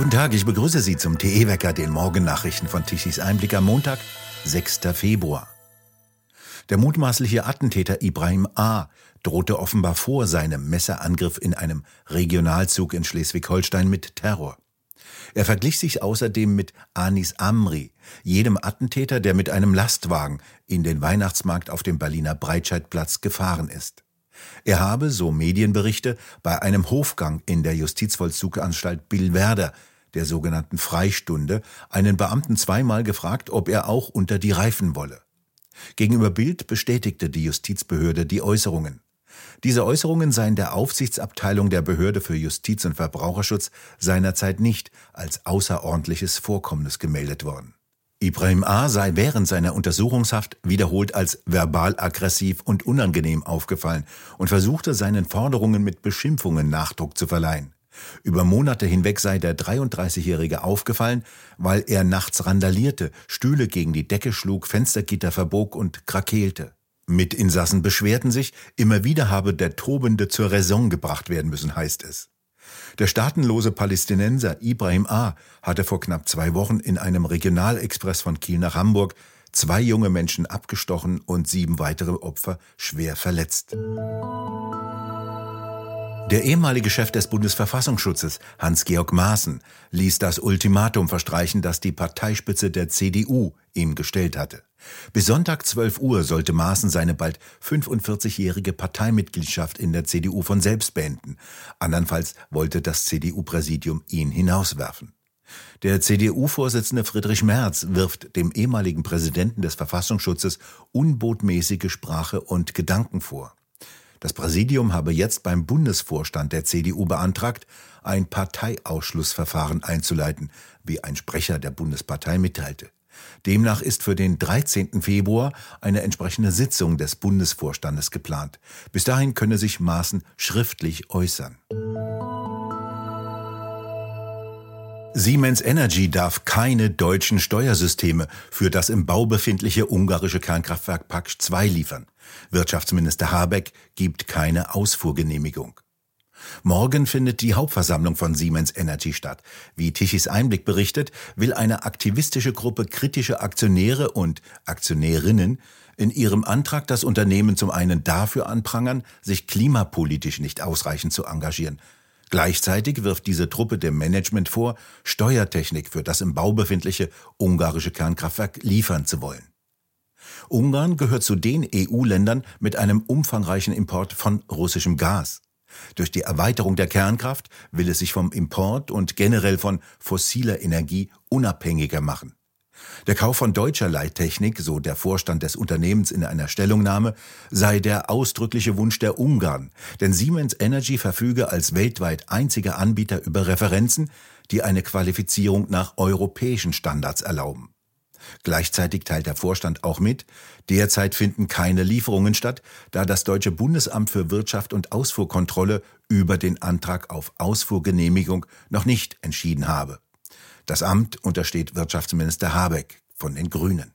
Guten Tag, ich begrüße Sie zum TE-Wecker, den Morgennachrichten von Tichys Einblick am Montag, 6. Februar. Der mutmaßliche Attentäter Ibrahim A. drohte offenbar vor seinem Messerangriff in einem Regionalzug in Schleswig-Holstein mit Terror. Er verglich sich außerdem mit Anis Amri, jedem Attentäter, der mit einem Lastwagen in den Weihnachtsmarkt auf dem Berliner Breitscheidplatz gefahren ist. Er habe, so Medienberichte, bei einem Hofgang in der Justizvollzuganstalt Billwerder, der sogenannten Freistunde, einen Beamten zweimal gefragt, ob er auch unter die Reifen wolle. Gegenüber Bild bestätigte die Justizbehörde die Äußerungen. Diese Äußerungen seien der Aufsichtsabteilung der Behörde für Justiz und Verbraucherschutz seinerzeit nicht als außerordentliches Vorkommnis gemeldet worden. Ibrahim A. sei während seiner Untersuchungshaft wiederholt als verbal aggressiv und unangenehm aufgefallen und versuchte seinen Forderungen mit Beschimpfungen Nachdruck zu verleihen. Über Monate hinweg sei der 33-Jährige aufgefallen, weil er nachts randalierte, Stühle gegen die Decke schlug, Fenstergitter verbog und krakeelte. Mitinsassen beschwerten sich, immer wieder habe der Tobende zur Raison gebracht werden müssen, heißt es. Der staatenlose Palästinenser Ibrahim A. hatte vor knapp zwei Wochen in einem Regionalexpress von Kiel nach Hamburg zwei junge Menschen abgestochen und sieben weitere Opfer schwer verletzt. Der ehemalige Chef des Bundesverfassungsschutzes, Hans-Georg Maaßen, ließ das Ultimatum verstreichen, das die Parteispitze der CDU ihm gestellt hatte. Bis Sonntag 12 Uhr sollte Maaßen seine bald 45-jährige Parteimitgliedschaft in der CDU von selbst beenden. Andernfalls wollte das CDU-Präsidium ihn hinauswerfen. Der CDU-Vorsitzende Friedrich Merz wirft dem ehemaligen Präsidenten des Verfassungsschutzes unbotmäßige Sprache und Gedanken vor. Das Präsidium habe jetzt beim Bundesvorstand der CDU beantragt, ein Parteiausschlussverfahren einzuleiten, wie ein Sprecher der Bundespartei mitteilte. Demnach ist für den 13. Februar eine entsprechende Sitzung des Bundesvorstandes geplant. Bis dahin könne sich Maaßen schriftlich äußern. Siemens Energy darf keine deutschen Steuersysteme für das im Bau befindliche ungarische Kernkraftwerk Paksch 2 liefern. Wirtschaftsminister Habeck gibt keine Ausfuhrgenehmigung. Morgen findet die Hauptversammlung von Siemens Energy statt. Wie Tichys Einblick berichtet, will eine aktivistische Gruppe kritische Aktionäre und Aktionärinnen in ihrem Antrag das Unternehmen zum einen dafür anprangern, sich klimapolitisch nicht ausreichend zu engagieren Gleichzeitig wirft diese Truppe dem Management vor, Steuertechnik für das im Bau befindliche ungarische Kernkraftwerk liefern zu wollen. Ungarn gehört zu den EU-Ländern mit einem umfangreichen Import von russischem Gas. Durch die Erweiterung der Kernkraft will es sich vom Import und generell von fossiler Energie unabhängiger machen. Der Kauf von deutscher Leittechnik, so der Vorstand des Unternehmens in einer Stellungnahme, sei der ausdrückliche Wunsch der Ungarn, denn Siemens Energy verfüge als weltweit einziger Anbieter über Referenzen, die eine Qualifizierung nach europäischen Standards erlauben. Gleichzeitig teilt der Vorstand auch mit, derzeit finden keine Lieferungen statt, da das deutsche Bundesamt für Wirtschaft und Ausfuhrkontrolle über den Antrag auf Ausfuhrgenehmigung noch nicht entschieden habe. Das Amt untersteht Wirtschaftsminister Habeck von den Grünen.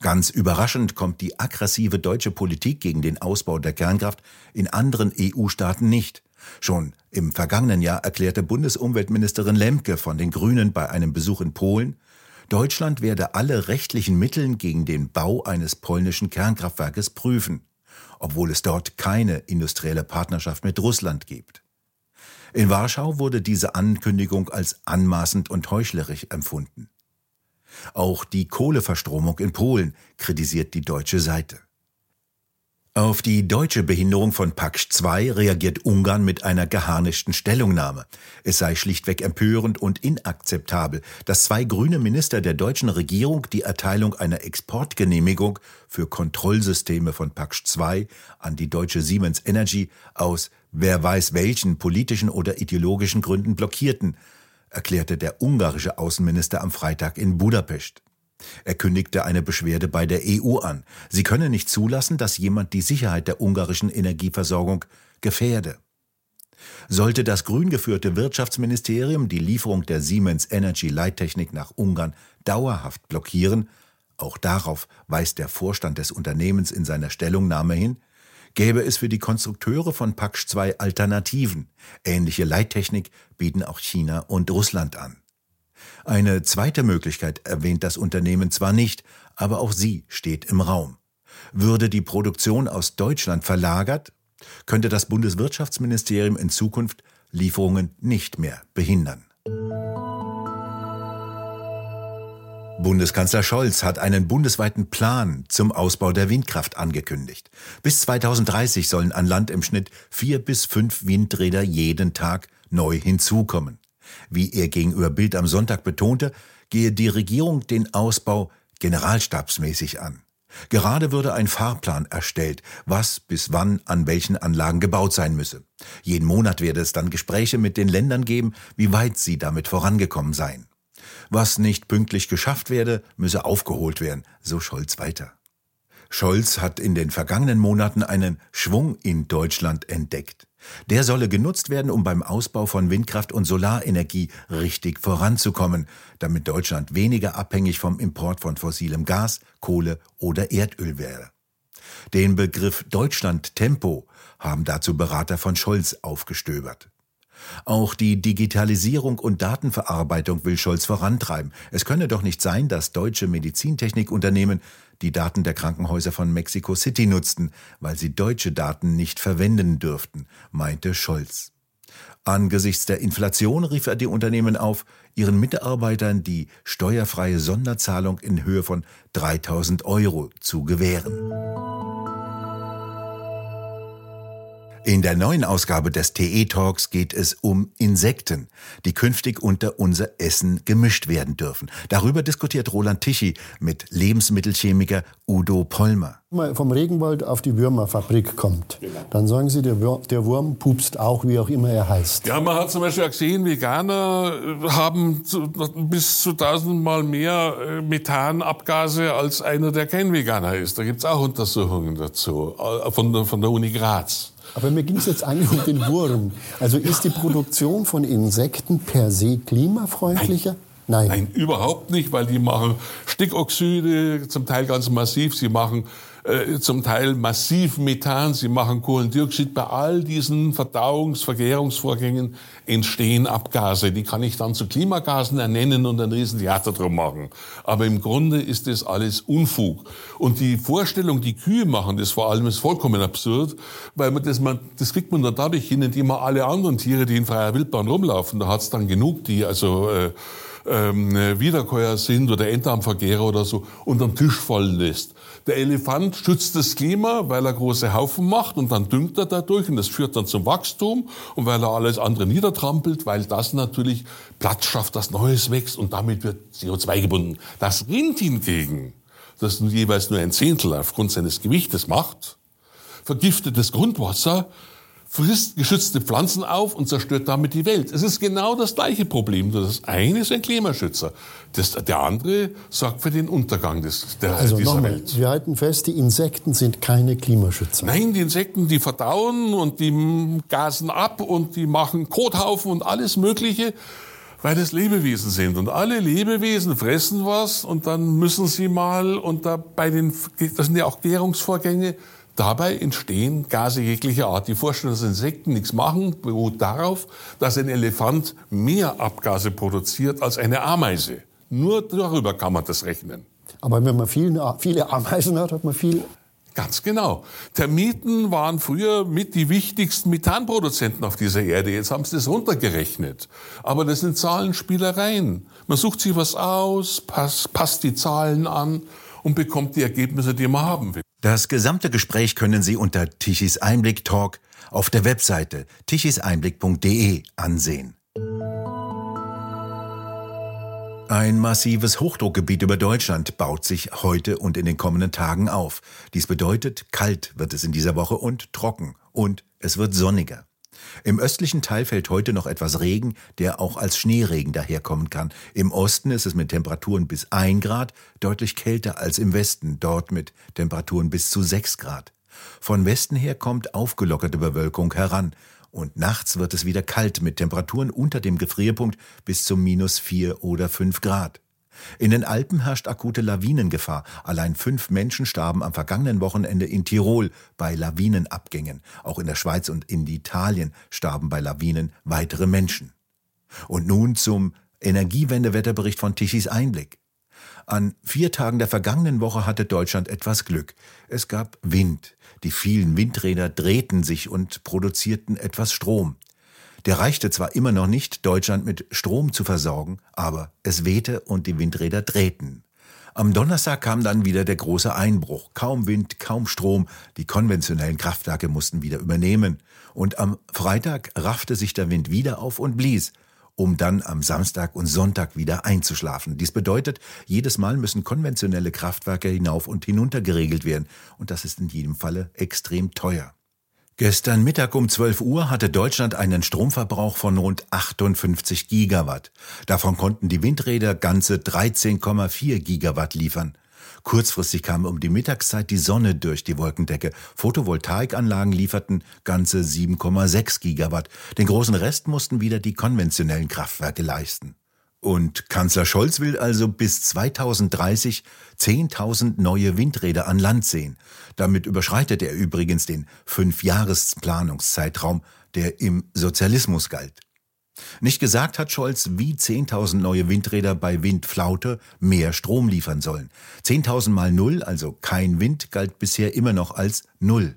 Ganz überraschend kommt die aggressive deutsche Politik gegen den Ausbau der Kernkraft in anderen EU-Staaten nicht. Schon im vergangenen Jahr erklärte Bundesumweltministerin Lemke von den Grünen bei einem Besuch in Polen, Deutschland werde alle rechtlichen Mittel gegen den Bau eines polnischen Kernkraftwerkes prüfen, obwohl es dort keine industrielle Partnerschaft mit Russland gibt. In Warschau wurde diese Ankündigung als anmaßend und heuchlerisch empfunden. Auch die Kohleverstromung in Polen kritisiert die deutsche Seite. Auf die deutsche Behinderung von Paksch 2 reagiert Ungarn mit einer geharnischten Stellungnahme. Es sei schlichtweg empörend und inakzeptabel, dass zwei grüne Minister der deutschen Regierung die Erteilung einer Exportgenehmigung für Kontrollsysteme von Paksch 2 an die deutsche Siemens Energy aus wer weiß welchen politischen oder ideologischen Gründen blockierten, erklärte der ungarische Außenminister am Freitag in Budapest. Er kündigte eine Beschwerde bei der EU an. Sie könne nicht zulassen, dass jemand die Sicherheit der ungarischen Energieversorgung gefährde. Sollte das grün geführte Wirtschaftsministerium die Lieferung der Siemens Energy Leittechnik nach Ungarn dauerhaft blockieren, auch darauf weist der Vorstand des Unternehmens in seiner Stellungnahme hin, gäbe es für die Konstrukteure von Paksch 2 Alternativen. Ähnliche Leittechnik bieten auch China und Russland an. Eine zweite Möglichkeit erwähnt das Unternehmen zwar nicht, aber auch sie steht im Raum. Würde die Produktion aus Deutschland verlagert, könnte das Bundeswirtschaftsministerium in Zukunft Lieferungen nicht mehr behindern. Bundeskanzler Scholz hat einen bundesweiten Plan zum Ausbau der Windkraft angekündigt. Bis 2030 sollen an Land im Schnitt vier bis fünf Windräder jeden Tag neu hinzukommen. Wie er gegenüber Bild am Sonntag betonte, gehe die Regierung den Ausbau generalstabsmäßig an. Gerade würde ein Fahrplan erstellt, was bis wann an welchen Anlagen gebaut sein müsse. Jeden Monat werde es dann Gespräche mit den Ländern geben, wie weit sie damit vorangekommen seien. Was nicht pünktlich geschafft werde, müsse aufgeholt werden, so Scholz weiter. Scholz hat in den vergangenen Monaten einen Schwung in Deutschland entdeckt. Der solle genutzt werden, um beim Ausbau von Windkraft und Solarenergie richtig voranzukommen, damit Deutschland weniger abhängig vom Import von fossilem Gas, Kohle oder Erdöl wäre. Den Begriff Deutschland Tempo haben dazu Berater von Scholz aufgestöbert. Auch die Digitalisierung und Datenverarbeitung will Scholz vorantreiben. Es könne doch nicht sein, dass deutsche Medizintechnikunternehmen die Daten der Krankenhäuser von Mexico City nutzten, weil sie deutsche Daten nicht verwenden dürften, meinte Scholz. Angesichts der Inflation rief er die Unternehmen auf, ihren Mitarbeitern die steuerfreie Sonderzahlung in Höhe von 3000 Euro zu gewähren. In der neuen Ausgabe des TE Talks geht es um Insekten, die künftig unter unser Essen gemischt werden dürfen. Darüber diskutiert Roland Tichy mit Lebensmittelchemiker Udo Pollmer. Wenn man vom Regenwald auf die Würmerfabrik kommt, dann sagen Sie, der, Wurm, der Wurm pupst auch, wie auch immer er heißt. Ja, man hat zum Beispiel auch gesehen, Veganer haben bis zu tausendmal mehr äh, Methanabgase als einer, der kein Veganer ist. Da gibt es auch Untersuchungen dazu, äh, von der Uni Graz. Aber mir ging es jetzt eigentlich um den Wurm. Also ist die Produktion von Insekten per se klimafreundlicher? Nein. Nein. Nein, überhaupt nicht, weil die machen Stickoxide, zum Teil ganz massiv. Sie machen äh, zum Teil massiv Methan, sie machen Kohlendioxid. Bei all diesen Verdauungs-, Vergärungsvorgängen entstehen Abgase. Die kann ich dann zu Klimagasen ernennen und ein Riesentheater drum machen. Aber im Grunde ist das alles Unfug. Und die Vorstellung, die Kühe machen das vor allem, ist vollkommen absurd, weil man das, man, das kriegt man dann dadurch hin, indem man alle anderen Tiere, die in freier Wildbahn rumlaufen, da hat es dann genug, die also äh, ähm, Wiederkäuer sind oder Enddarmvergehrer oder so, unterm Tisch fallen lässt. Der Elefant schützt das Klima, weil er große Haufen macht und dann düngt er dadurch und das führt dann zum Wachstum und weil er alles andere niedertrampelt, weil das natürlich Platz schafft, dass Neues wächst und damit wird CO2 gebunden. Das Rind hingegen, das jeweils nur ein Zehntel aufgrund seines Gewichtes macht, vergiftet das Grundwasser, frisst geschützte Pflanzen auf und zerstört damit die Welt. Es ist genau das gleiche Problem. Das eine ist ein Klimaschützer. Das, der andere sorgt für den Untergang des, der, also dieser nochmal, Welt. Wir halten fest, die Insekten sind keine Klimaschützer. Nein, die Insekten, die verdauen und die gasen ab und die machen Kothaufen und alles Mögliche weil es Lebewesen sind. Und alle Lebewesen fressen was und dann müssen sie mal, und da bei den, das sind ja auch Gärungsvorgänge, Dabei entstehen Gase jeglicher Art. Die Vorstellung, dass Insekten nichts machen, beruht darauf, dass ein Elefant mehr Abgase produziert als eine Ameise. Nur darüber kann man das rechnen. Aber wenn man viel, viele Ameisen hat, hat man viel Ganz genau. Termiten waren früher mit die wichtigsten Methanproduzenten auf dieser Erde. Jetzt haben sie das runtergerechnet. Aber das sind Zahlenspielereien. Man sucht sich was aus, passt, passt die Zahlen an und bekommt die Ergebnisse, die man haben will. Das gesamte Gespräch können Sie unter Tichys Einblick Talk auf der Webseite tichiseinblick.de ansehen. Ein massives Hochdruckgebiet über Deutschland baut sich heute und in den kommenden Tagen auf. Dies bedeutet, kalt wird es in dieser Woche und trocken und es wird sonniger. Im östlichen Teil fällt heute noch etwas Regen, der auch als Schneeregen daherkommen kann. Im Osten ist es mit Temperaturen bis 1 Grad deutlich kälter als im Westen, dort mit Temperaturen bis zu 6 Grad. Von Westen her kommt aufgelockerte Bewölkung heran und nachts wird es wieder kalt mit Temperaturen unter dem Gefrierpunkt bis zu minus 4 oder 5 Grad. In den Alpen herrscht akute Lawinengefahr. Allein fünf Menschen starben am vergangenen Wochenende in Tirol bei Lawinenabgängen. Auch in der Schweiz und in Italien starben bei Lawinen weitere Menschen. Und nun zum Energiewendewetterbericht von Tichys Einblick. An vier Tagen der vergangenen Woche hatte Deutschland etwas Glück. Es gab Wind. Die vielen Windräder drehten sich und produzierten etwas Strom. Der reichte zwar immer noch nicht, Deutschland mit Strom zu versorgen, aber es wehte und die Windräder drehten. Am Donnerstag kam dann wieder der große Einbruch. Kaum Wind, kaum Strom. Die konventionellen Kraftwerke mussten wieder übernehmen. Und am Freitag raffte sich der Wind wieder auf und blies, um dann am Samstag und Sonntag wieder einzuschlafen. Dies bedeutet, jedes Mal müssen konventionelle Kraftwerke hinauf und hinunter geregelt werden. Und das ist in jedem Falle extrem teuer. Gestern Mittag um 12 Uhr hatte Deutschland einen Stromverbrauch von rund 58 Gigawatt. Davon konnten die Windräder ganze 13,4 Gigawatt liefern. Kurzfristig kam um die Mittagszeit die Sonne durch die Wolkendecke. Photovoltaikanlagen lieferten ganze 7,6 Gigawatt. Den großen Rest mussten wieder die konventionellen Kraftwerke leisten. Und Kanzler Scholz will also bis 2030 10.000 neue Windräder an Land sehen. Damit überschreitet er übrigens den Fünfjahresplanungszeitraum, der im Sozialismus galt. Nicht gesagt hat Scholz, wie 10.000 neue Windräder bei Windflaute mehr Strom liefern sollen. 10.000 mal Null, also kein Wind, galt bisher immer noch als Null.